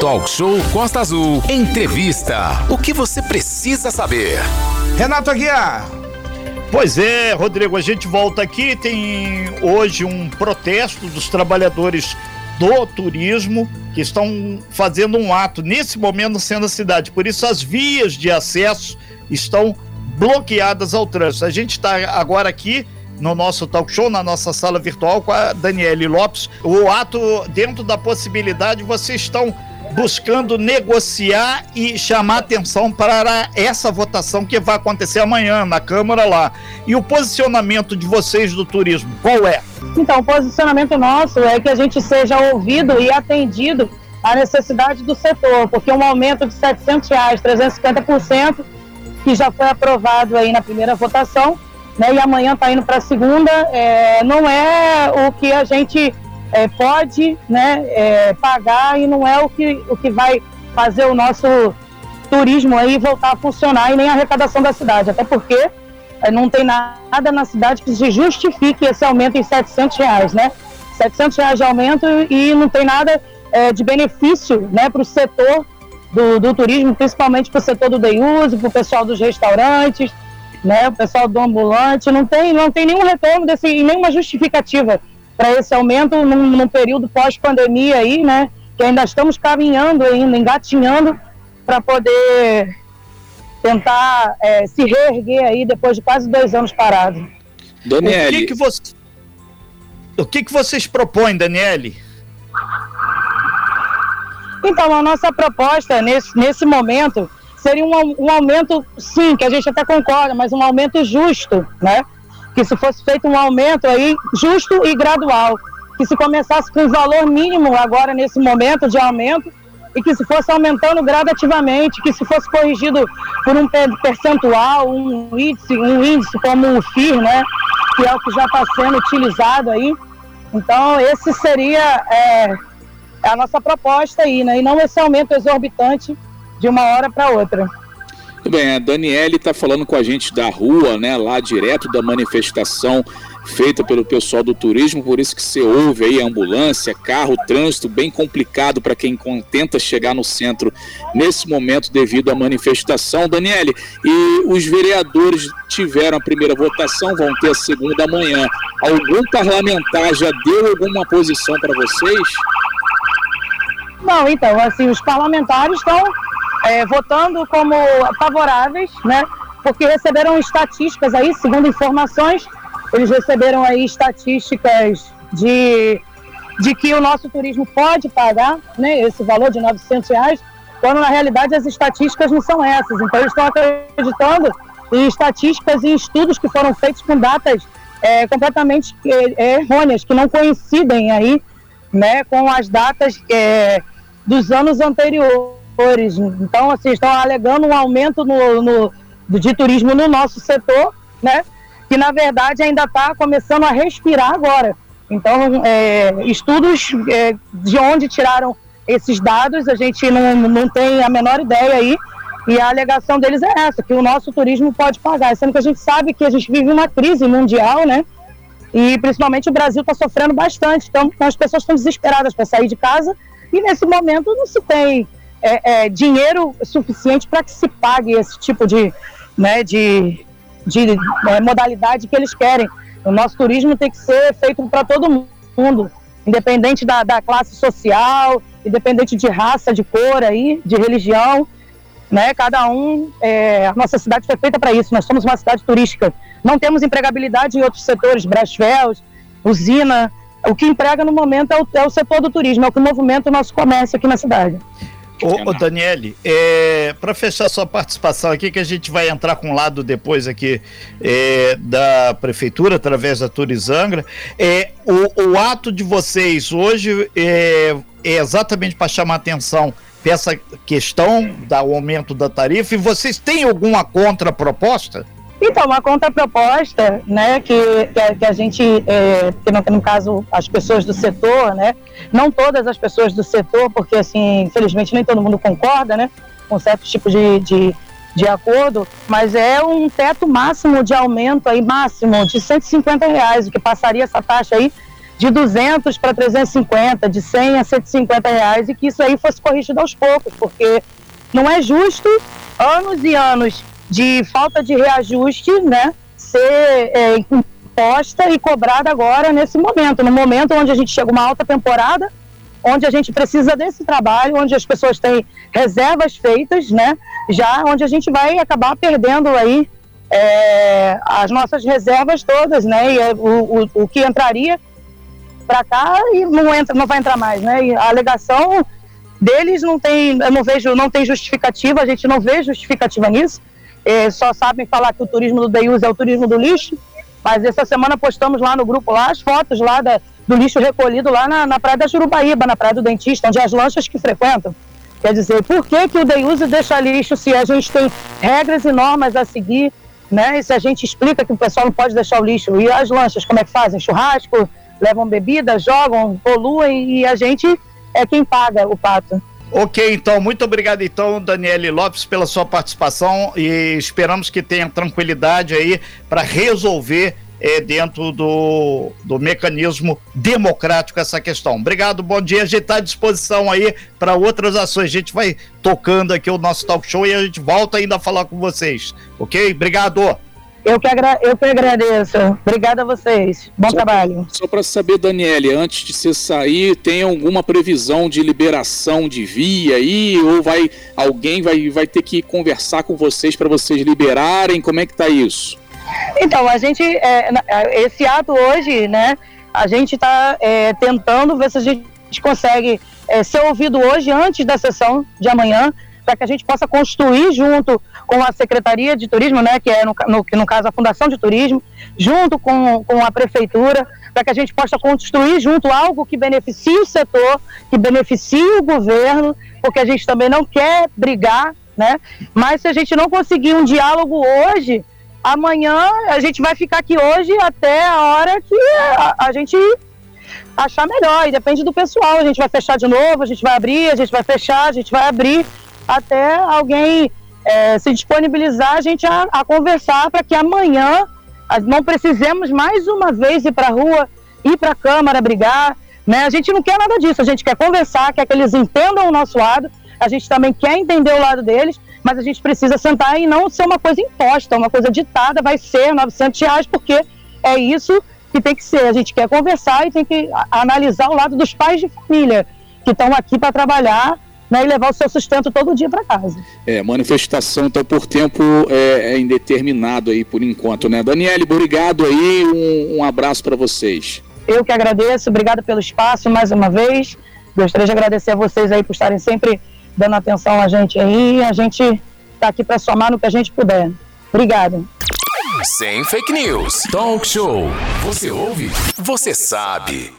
Talk Show Costa Azul. Entrevista. O que você precisa saber? Renato Aguiar. Pois é, Rodrigo, a gente volta aqui. Tem hoje um protesto dos trabalhadores do turismo que estão fazendo um ato nesse momento no centro da cidade. Por isso, as vias de acesso estão bloqueadas ao trânsito. A gente está agora aqui no nosso talk show, na nossa sala virtual com a Daniele Lopes. O ato, dentro da possibilidade, vocês estão buscando negociar e chamar atenção para essa votação que vai acontecer amanhã na Câmara lá. E o posicionamento de vocês do turismo, qual é? Então, o posicionamento nosso é que a gente seja ouvido e atendido à necessidade do setor, porque um aumento de 700 reais, 350%, que já foi aprovado aí na primeira votação, né, e amanhã está indo para a segunda, é, não é o que a gente é, pode né, é, pagar e não é o que, o que vai fazer o nosso turismo aí voltar a funcionar e nem a arrecadação da cidade, até porque é, não tem nada na cidade que se justifique esse aumento em 700 reais, né? 700 reais de aumento e não tem nada é, de benefício né, para o setor do, do, turismo, principalmente para o setor do day use, para o pessoal dos restaurantes, né, o pessoal do ambulante, não tem, não tem nenhum retorno desse, nenhuma justificativa para esse aumento num, num período pós-pandemia aí, né? Que ainda estamos caminhando ainda, engatinhando para poder tentar é, se reerguer aí depois de quase dois anos parado. Daniele, o que, que, você, o que, que vocês propõem, Daniele? Então, a nossa proposta nesse, nesse momento seria um, um aumento, sim, que a gente até concorda, mas um aumento justo, né? Que se fosse feito um aumento aí justo e gradual, que se começasse com um valor mínimo agora nesse momento de aumento e que se fosse aumentando gradativamente, que se fosse corrigido por um percentual, um índice, um índice como o FIR, né, que é o que já está sendo utilizado aí. Então, esse seria é, a nossa proposta aí, né, e não esse aumento exorbitante de uma hora para outra. Muito bem, a Daniele está falando com a gente da rua, né, lá direto da manifestação feita pelo pessoal do turismo, por isso que você ouve aí ambulância, carro, trânsito bem complicado para quem tenta chegar no centro nesse momento devido à manifestação. Daniele, e os vereadores tiveram a primeira votação, vão ter a segunda amanhã. Algum parlamentar já deu alguma posição para vocês? Não, então, assim, os parlamentares estão é, votando como favoráveis, né? Porque receberam estatísticas aí, segundo informações, eles receberam aí estatísticas de, de que o nosso turismo pode pagar, né? Esse valor de 900 reais, quando na realidade as estatísticas não são essas. Então eles estão acreditando em estatísticas e estudos que foram feitos com datas é, completamente é, errôneas, que não coincidem aí, né? Com as datas é, dos anos anteriores então, assim, estão alegando um aumento no, no, de turismo no nosso setor, né? Que na verdade ainda está começando a respirar agora. Então, é, estudos é, de onde tiraram esses dados, a gente não, não tem a menor ideia aí. E a alegação deles é essa, que o nosso turismo pode pagar, sendo que a gente sabe que a gente vive uma crise mundial, né? E principalmente o Brasil está sofrendo bastante. Então, as pessoas estão desesperadas para sair de casa e nesse momento não se tem é, é, dinheiro suficiente para que se pague esse tipo de, né, de, de é, modalidade que eles querem. O nosso turismo tem que ser feito para todo mundo, independente da, da, classe social, independente de raça, de cor aí, de religião, né? Cada um, é, a nossa cidade foi feita para isso. Nós somos uma cidade turística. Não temos empregabilidade em outros setores, Brasfels, usina. O que emprega no momento é o, é o setor do turismo, é o que movimenta o nosso comércio aqui na cidade. Ô, ô Daniele, é, para fechar sua participação aqui, que a gente vai entrar com um lado depois aqui é, da prefeitura, através da Turizangra, é, o, o ato de vocês hoje é, é exatamente para chamar atenção para essa questão do aumento da tarifa e vocês têm alguma contraproposta? Então, uma contraproposta, né, que, que, que a gente, é, que no, no, caso as pessoas do setor, né, não todas as pessoas do setor, porque assim, infelizmente nem todo mundo concorda, né, com certos tipos de, de, de acordo, mas é um teto máximo de aumento aí, máximo de 150 reais, o que passaria essa taxa aí de 200 para 350, de 100 a 150 reais, e que isso aí fosse corrigido aos poucos, porque não é justo anos e anos de falta de reajuste, né, ser é, imposta e cobrada agora nesse momento, no momento onde a gente chega uma alta temporada, onde a gente precisa desse trabalho, onde as pessoas têm reservas feitas, né, já onde a gente vai acabar perdendo aí é, as nossas reservas todas, né, e é o, o, o que entraria para cá e não entra, não vai entrar mais, né? E a alegação deles não tem, eu não vejo, não tem justificativa, a gente não vê justificativa nisso. É, só sabem falar que o turismo do Deus é o turismo do lixo, mas essa semana postamos lá no grupo lá as fotos lá da, do lixo recolhido lá na, na praia da Jurubaíba, na praia do Dentista, onde as lanchas que frequentam. Quer dizer, por que, que o Deus deixa lixo se a gente tem regras e normas a seguir, né? E se a gente explica que o pessoal não pode deixar o lixo. E as lanchas, como é que fazem? Churrasco, levam bebida, jogam, poluem e a gente é quem paga o pato. Ok, então, muito obrigado então, Daniele Lopes, pela sua participação e esperamos que tenha tranquilidade aí para resolver é, dentro do, do mecanismo democrático essa questão. Obrigado, bom dia. A gente está à disposição aí para outras ações. A gente vai tocando aqui o nosso talk show e a gente volta ainda a falar com vocês. Ok? Obrigado. Eu que, agra eu que agradeço. Obrigada a vocês. Bom só trabalho. Pra, só para saber, Daniele, antes de você sair, tem alguma previsão de liberação de via aí? Ou vai alguém vai, vai ter que conversar com vocês para vocês liberarem? Como é que tá isso? Então, a gente, é, é, esse ato hoje, né, a gente está é, tentando ver se a gente consegue é, ser ouvido hoje, antes da sessão de amanhã, para que a gente possa construir junto com a Secretaria de Turismo, né, que é no, no, no caso a Fundação de Turismo, junto com, com a Prefeitura, para que a gente possa construir junto algo que beneficie o setor, que beneficie o governo, porque a gente também não quer brigar, né? Mas se a gente não conseguir um diálogo hoje, amanhã a gente vai ficar aqui hoje até a hora que a, a gente achar melhor, e depende do pessoal, a gente vai fechar de novo, a gente vai abrir, a gente vai fechar, a gente vai abrir, até alguém é, se disponibilizar a gente a, a conversar para que amanhã não precisemos mais uma vez ir para a rua, ir para a Câmara brigar. Né? A gente não quer nada disso, a gente quer conversar, quer que eles entendam o nosso lado, a gente também quer entender o lado deles, mas a gente precisa sentar e não ser uma coisa imposta, uma coisa ditada, vai ser 900 reais, porque é isso que tem que ser. A gente quer conversar e tem que analisar o lado dos pais de família que estão aqui para trabalhar né, e levar o seu sustento todo dia para casa. É, manifestação então por tempo é, é, indeterminado aí por enquanto, né? Daniele, obrigado aí, um, um abraço para vocês. Eu que agradeço, obrigado pelo espaço mais uma vez. Gostaria de agradecer a vocês aí por estarem sempre dando atenção a gente aí. A gente está aqui para somar no que a gente puder. Obrigado. Sem fake news. Talk show. Você ouve? Você sabe.